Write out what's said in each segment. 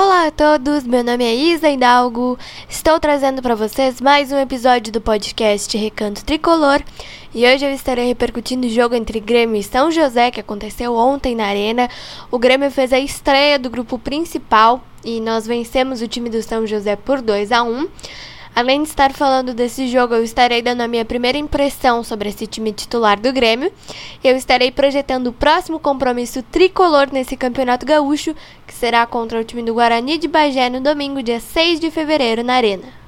Olá a todos, meu nome é Isa Hidalgo. Estou trazendo para vocês mais um episódio do podcast Recanto Tricolor e hoje eu estarei repercutindo o jogo entre Grêmio e São José que aconteceu ontem na Arena. O Grêmio fez a estreia do grupo principal e nós vencemos o time do São José por 2 a 1. Além de estar falando desse jogo, eu estarei dando a minha primeira impressão sobre esse time titular do Grêmio. Eu estarei projetando o próximo compromisso tricolor nesse Campeonato Gaúcho, que será contra o time do Guarani de Bagé no domingo, dia 6 de fevereiro, na Arena.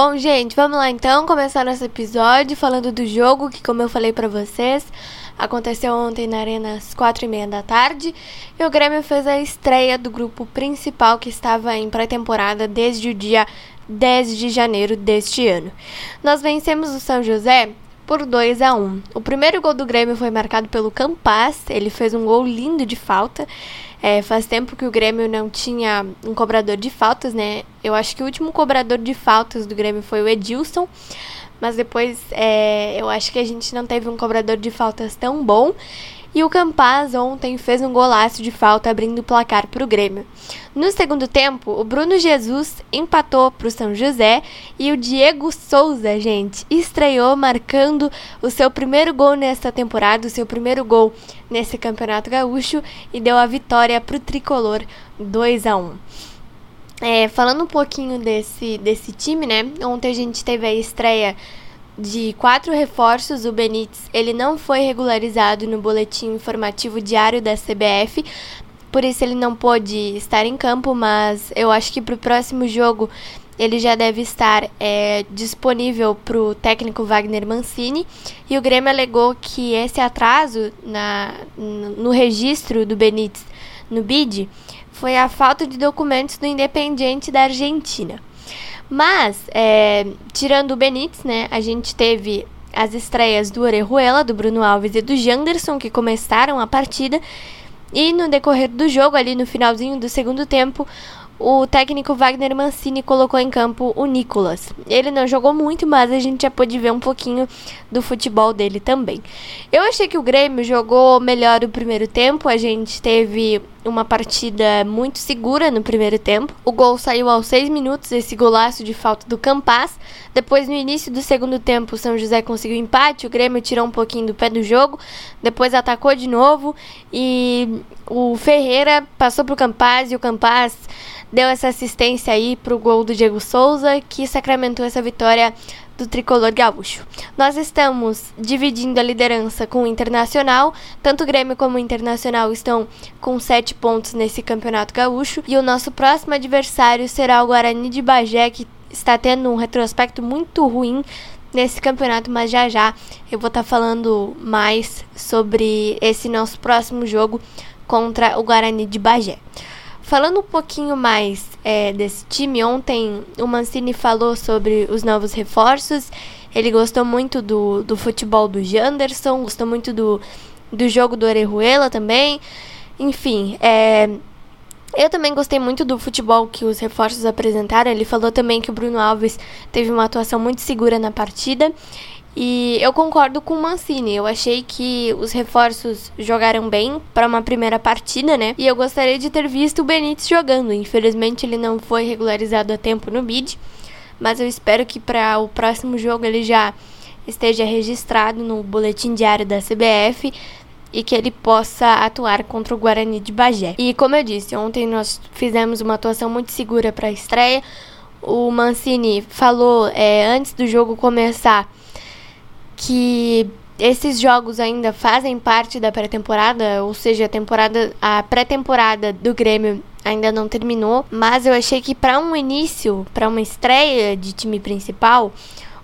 Bom, gente, vamos lá então começar nosso episódio falando do jogo que, como eu falei para vocês, aconteceu ontem na Arena às quatro e meia da tarde e o Grêmio fez a estreia do grupo principal que estava em pré-temporada desde o dia 10 de janeiro deste ano. Nós vencemos o São José por 2 a 1. O primeiro gol do Grêmio foi marcado pelo Campas, ele fez um gol lindo de falta. É, faz tempo que o Grêmio não tinha um cobrador de faltas, né? Eu acho que o último cobrador de faltas do Grêmio foi o Edilson. Mas depois é, eu acho que a gente não teve um cobrador de faltas tão bom. E o Campaz ontem fez um golaço de falta abrindo o placar para o Grêmio. No segundo tempo, o Bruno Jesus empatou para o São José e o Diego Souza, gente, estreou marcando o seu primeiro gol nesta temporada, o seu primeiro gol nesse Campeonato Gaúcho e deu a vitória para o tricolor 2 a 1. É, falando um pouquinho desse, desse time, né? Ontem a gente teve a estreia de quatro reforços, o Benítez ele não foi regularizado no boletim informativo diário da CBF, por isso ele não pôde estar em campo, mas eu acho que para o próximo jogo ele já deve estar é, disponível para o técnico Wagner Mancini. E o Grêmio alegou que esse atraso na, no registro do Benítez no BID foi a falta de documentos do Independiente da Argentina. Mas, é, tirando o Benítez, né, a gente teve as estreias do Orejuela, do Bruno Alves e do Janderson, que começaram a partida. E no decorrer do jogo, ali no finalzinho do segundo tempo, o técnico Wagner Mancini colocou em campo o Nicolas. Ele não jogou muito, mas a gente já pôde ver um pouquinho do futebol dele também. Eu achei que o Grêmio jogou melhor o primeiro tempo, a gente teve uma partida muito segura no primeiro tempo. O gol saiu aos seis minutos, esse golaço de falta do Campas. Depois, no início do segundo tempo, o São José conseguiu empate, o Grêmio tirou um pouquinho do pé do jogo, depois atacou de novo e o Ferreira passou para o Campas e o Campas deu essa assistência aí para o gol do Diego Souza, que sacramentou essa vitória do tricolor gaúcho. Nós estamos dividindo a liderança com o Internacional, tanto o Grêmio como o Internacional estão com sete pontos nesse campeonato gaúcho, e o nosso próximo adversário será o Guarani de Bagé, que está tendo um retrospecto muito ruim nesse campeonato, mas já já eu vou estar tá falando mais sobre esse nosso próximo jogo contra o Guarani de Bagé. Falando um pouquinho mais é, desse time, ontem o Mancini falou sobre os novos reforços. Ele gostou muito do, do futebol do Janderson, gostou muito do, do jogo do Orejuela também. Enfim, é, eu também gostei muito do futebol que os reforços apresentaram. Ele falou também que o Bruno Alves teve uma atuação muito segura na partida. E eu concordo com o Mancini. Eu achei que os reforços jogaram bem para uma primeira partida, né? E eu gostaria de ter visto o Benítez jogando. Infelizmente ele não foi regularizado a tempo no bid, mas eu espero que para o próximo jogo ele já esteja registrado no boletim diário da CBF e que ele possa atuar contra o Guarani de Bagé. E como eu disse, ontem nós fizemos uma atuação muito segura para a estreia. O Mancini falou é, antes do jogo começar que esses jogos ainda fazem parte da pré-temporada, ou seja, a temporada, a pré-temporada do Grêmio ainda não terminou, mas eu achei que para um início, para uma estreia de time principal,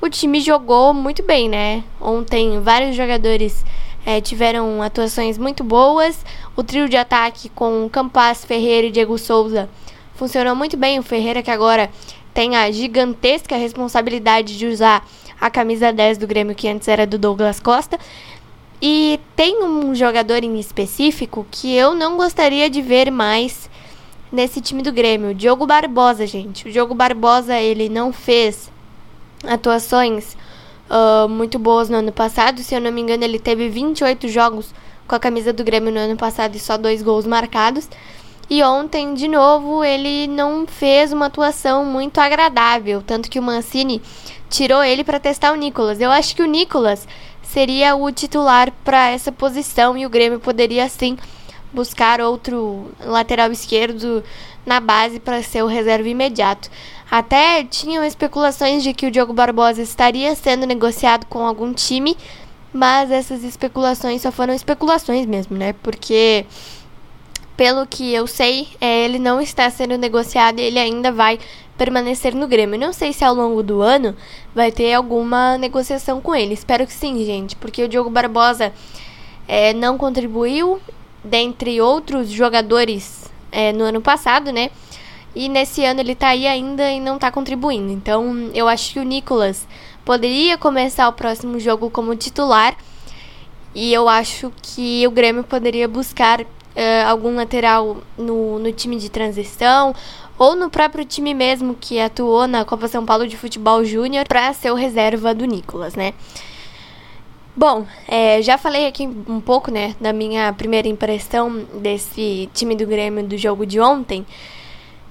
o time jogou muito bem, né? Ontem vários jogadores é, tiveram atuações muito boas. O trio de ataque com Campas, Ferreira e Diego Souza funcionou muito bem. O Ferreira que agora tem a gigantesca responsabilidade de usar a camisa 10 do Grêmio, que antes era do Douglas Costa. E tem um jogador em específico que eu não gostaria de ver mais nesse time do Grêmio, o Diogo Barbosa, gente. O Diogo Barbosa, ele não fez atuações uh, muito boas no ano passado. Se eu não me engano, ele teve 28 jogos com a camisa do Grêmio no ano passado e só dois gols marcados. E ontem, de novo, ele não fez uma atuação muito agradável. Tanto que o Mancini tirou ele para testar o Nicolas. Eu acho que o Nicolas seria o titular para essa posição e o Grêmio poderia sim buscar outro lateral esquerdo na base para ser o reserva imediato. Até tinham especulações de que o Diogo Barbosa estaria sendo negociado com algum time, mas essas especulações só foram especulações mesmo, né? Porque pelo que eu sei, é, ele não está sendo negociado e ele ainda vai permanecer no Grêmio. Não sei se ao longo do ano vai ter alguma negociação com ele. Espero que sim, gente, porque o Diogo Barbosa é, não contribuiu, dentre outros jogadores, é, no ano passado, né? E nesse ano ele tá aí ainda e não tá contribuindo. Então eu acho que o Nicolas poderia começar o próximo jogo como titular. E eu acho que o Grêmio poderia buscar uh, algum lateral no, no time de transição ou no próprio time mesmo que atuou na Copa São Paulo de Futebol Júnior para ser o reserva do Nicolas, né? Bom, é, já falei aqui um pouco, né, da minha primeira impressão desse time do Grêmio do jogo de ontem.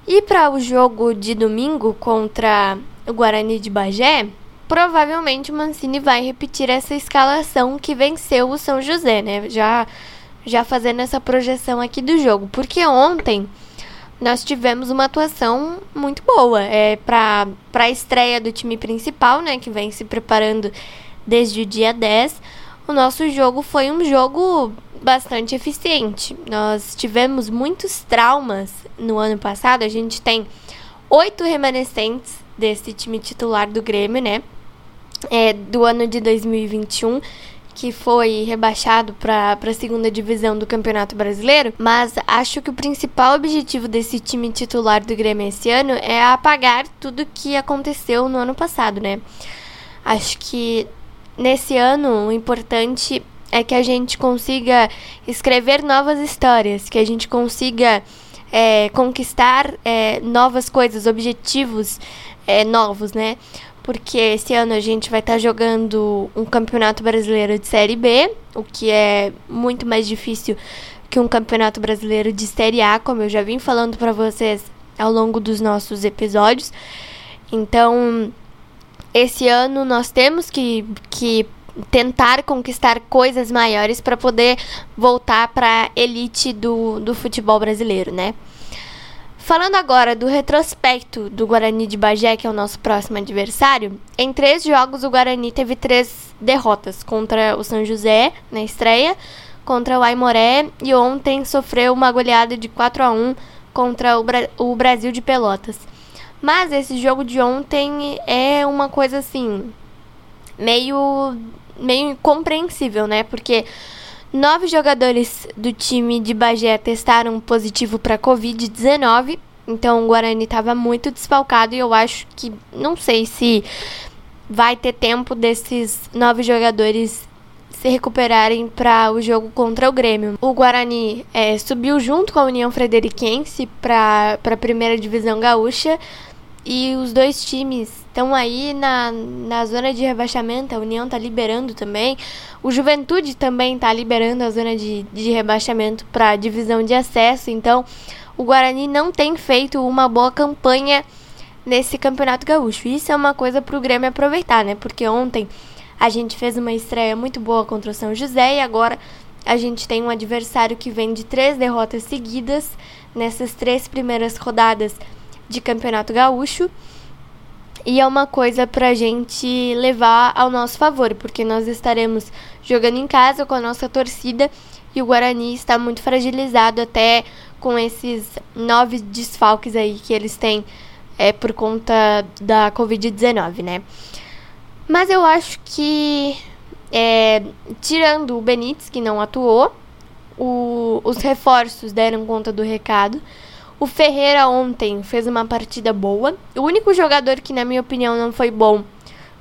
E para o jogo de domingo contra o Guarani de Bagé, provavelmente o Mancini vai repetir essa escalação que venceu o São José, né? Já, já fazendo essa projeção aqui do jogo. Porque ontem nós tivemos uma atuação muito boa. É, para a estreia do time principal, né, que vem se preparando desde o dia 10, o nosso jogo foi um jogo bastante eficiente. Nós tivemos muitos traumas no ano passado. A gente tem oito remanescentes desse time titular do Grêmio, né? É, do ano de 2021 que foi rebaixado para a segunda divisão do Campeonato Brasileiro, mas acho que o principal objetivo desse time titular do Grêmio esse ano é apagar tudo que aconteceu no ano passado, né? Acho que nesse ano o importante é que a gente consiga escrever novas histórias, que a gente consiga é, conquistar é, novas coisas, objetivos é, novos, né? Porque esse ano a gente vai estar tá jogando um campeonato brasileiro de Série B, o que é muito mais difícil que um campeonato brasileiro de Série A, como eu já vim falando para vocês ao longo dos nossos episódios. Então, esse ano nós temos que, que tentar conquistar coisas maiores para poder voltar para a elite do, do futebol brasileiro, né? Falando agora do retrospecto do Guarani de Bagé, que é o nosso próximo adversário, em três jogos o Guarani teve três derrotas contra o São José na estreia, contra o Aimoré e ontem sofreu uma goleada de 4 a 1 contra o, Bra o Brasil de Pelotas. Mas esse jogo de ontem é uma coisa assim meio meio incompreensível, né? Porque Nove jogadores do time de Bagé testaram positivo para Covid-19. Então o Guarani estava muito desfalcado e eu acho que não sei se vai ter tempo desses nove jogadores se recuperarem para o jogo contra o Grêmio. O Guarani é, subiu junto com a União Frederiquense para a primeira divisão gaúcha e os dois times estão aí na, na zona de rebaixamento. A União está liberando também. O Juventude também está liberando a zona de, de rebaixamento para divisão de acesso. Então, o Guarani não tem feito uma boa campanha nesse Campeonato Gaúcho. Isso é uma coisa para o Grêmio aproveitar, né? Porque ontem a gente fez uma estreia muito boa contra o São José e agora a gente tem um adversário que vem de três derrotas seguidas nessas três primeiras rodadas de Campeonato Gaúcho. E é uma coisa para a gente levar ao nosso favor, porque nós estaremos jogando em casa com a nossa torcida e o Guarani está muito fragilizado até com esses nove desfalques aí que eles têm é, por conta da Covid-19, né? Mas eu acho que, é, tirando o Benítez, que não atuou, o, os reforços deram conta do recado. O Ferreira ontem fez uma partida boa. O único jogador que, na minha opinião, não foi bom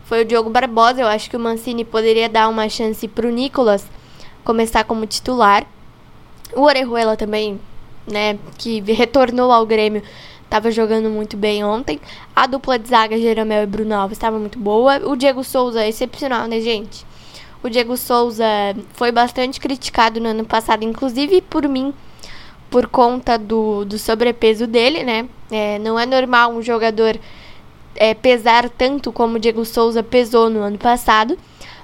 foi o Diogo Barbosa. Eu acho que o Mancini poderia dar uma chance para o Nicolas começar como titular. O Orejuela também, né, que retornou ao Grêmio, estava jogando muito bem ontem. A dupla de zaga, Jeromel e Bruno Alves, estava muito boa. O Diego Souza, excepcional, né, gente? O Diego Souza foi bastante criticado no ano passado, inclusive por mim, por conta do, do sobrepeso dele, né? É, não é normal um jogador é, pesar tanto como o Diego Souza pesou no ano passado.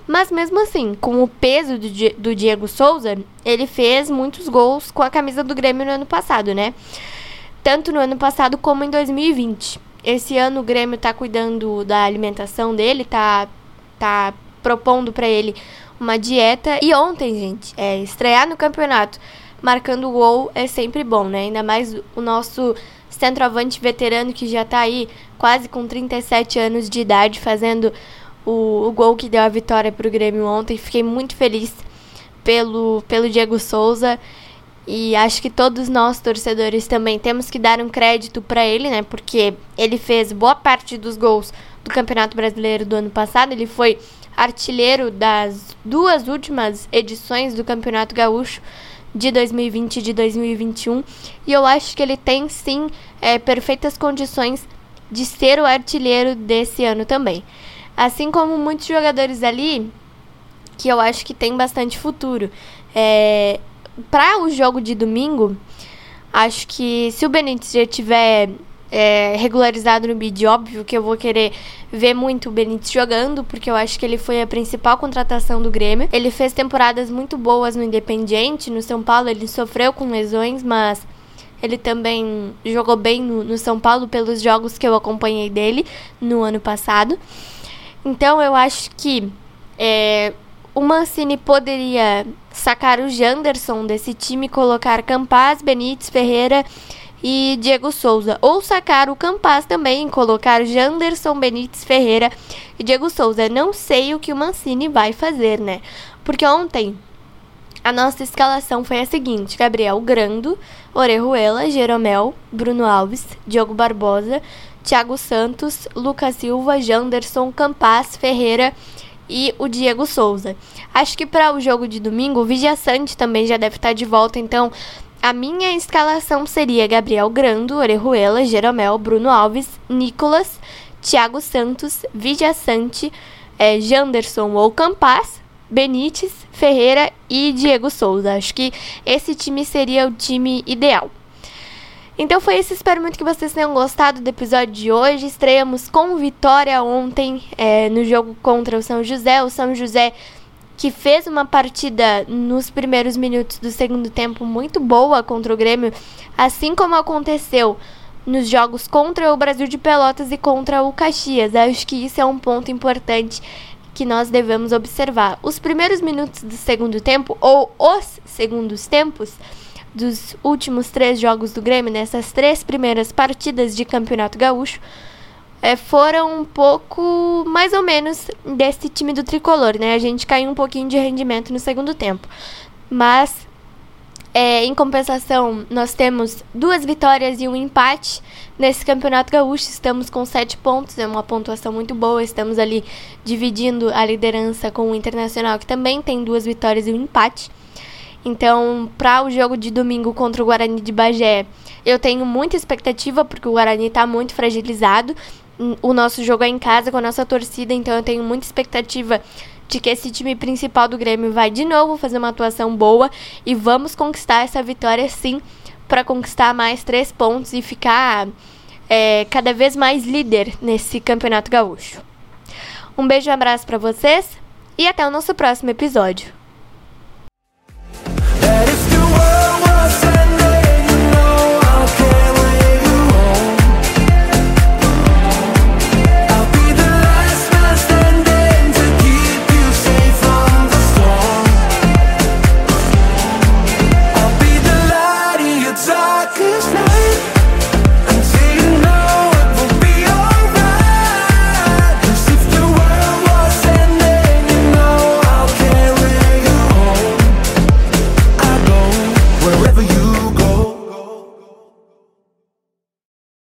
Mas mesmo assim, com o peso do, do Diego Souza, ele fez muitos gols com a camisa do Grêmio no ano passado, né? Tanto no ano passado como em 2020. Esse ano o Grêmio tá cuidando da alimentação dele, tá, tá propondo para ele uma dieta. E ontem, gente, é, estrear no campeonato marcando gol é sempre bom, né? Ainda mais o nosso centroavante veterano que já tá aí quase com 37 anos de idade fazendo o, o gol que deu a vitória para o Grêmio ontem. Fiquei muito feliz pelo, pelo Diego Souza. E acho que todos nós, torcedores, também temos que dar um crédito para ele, né? Porque ele fez boa parte dos gols do Campeonato Brasileiro do ano passado. Ele foi artilheiro das duas últimas edições do Campeonato Gaúcho de 2020 e de 2021. E eu acho que ele tem sim é, perfeitas condições de ser o artilheiro desse ano também. Assim como muitos jogadores ali, que eu acho que tem bastante futuro. É, Para o jogo de domingo, acho que se o Benítez já tiver é, regularizado no bid, óbvio que eu vou querer ver muito o Benítez jogando, porque eu acho que ele foi a principal contratação do Grêmio. Ele fez temporadas muito boas no Independiente, no São Paulo ele sofreu com lesões, mas ele também jogou bem no, no São Paulo pelos jogos que eu acompanhei dele no ano passado. Então eu acho que é, o Mancini poderia sacar o Janderson desse time, colocar Campaz, Benítez, Ferreira e Diego Souza. Ou sacar o Campaz também, colocar Janderson, Benítez, Ferreira e Diego Souza. Não sei o que o Mancini vai fazer, né? Porque ontem a nossa escalação foi a seguinte: Gabriel Grando, Orejuela, Jeromel, Bruno Alves, Diogo Barbosa, Thiago Santos, Lucas Silva, Janderson, Campaz, Ferreira e o Diego Souza. Acho que para o jogo de domingo, o Vigia Sante também já deve estar de volta, então a minha escalação seria Gabriel Grando, Orejuela, Jeromel, Bruno Alves, Nicolas, Thiago Santos, Vigia Sante, é, Janderson ou Campaz, Benítez, Ferreira e Diego Souza. Acho que esse time seria o time ideal. Então foi isso, espero muito que vocês tenham gostado do episódio de hoje. Estreamos com vitória ontem é, no jogo contra o São José. O São José que fez uma partida nos primeiros minutos do segundo tempo muito boa contra o Grêmio, assim como aconteceu nos jogos contra o Brasil de Pelotas e contra o Caxias. Acho que isso é um ponto importante que nós devemos observar. Os primeiros minutos do segundo tempo, ou os segundos tempos, dos últimos três jogos do Grêmio, nessas três primeiras partidas de Campeonato Gaúcho, é, foram um pouco mais ou menos desse time do tricolor, né? A gente caiu um pouquinho de rendimento no segundo tempo. Mas É, em compensação, nós temos duas vitórias e um empate nesse Campeonato Gaúcho. Estamos com sete pontos, é uma pontuação muito boa. Estamos ali dividindo a liderança com o Internacional, que também tem duas vitórias e um empate. Então, para o jogo de domingo contra o Guarani de Bagé, eu tenho muita expectativa, porque o Guarani está muito fragilizado. O nosso jogo é em casa com a nossa torcida, então eu tenho muita expectativa de que esse time principal do Grêmio vai de novo fazer uma atuação boa e vamos conquistar essa vitória sim para conquistar mais três pontos e ficar é, cada vez mais líder nesse campeonato gaúcho. Um beijo e um abraço para vocês e até o nosso próximo episódio.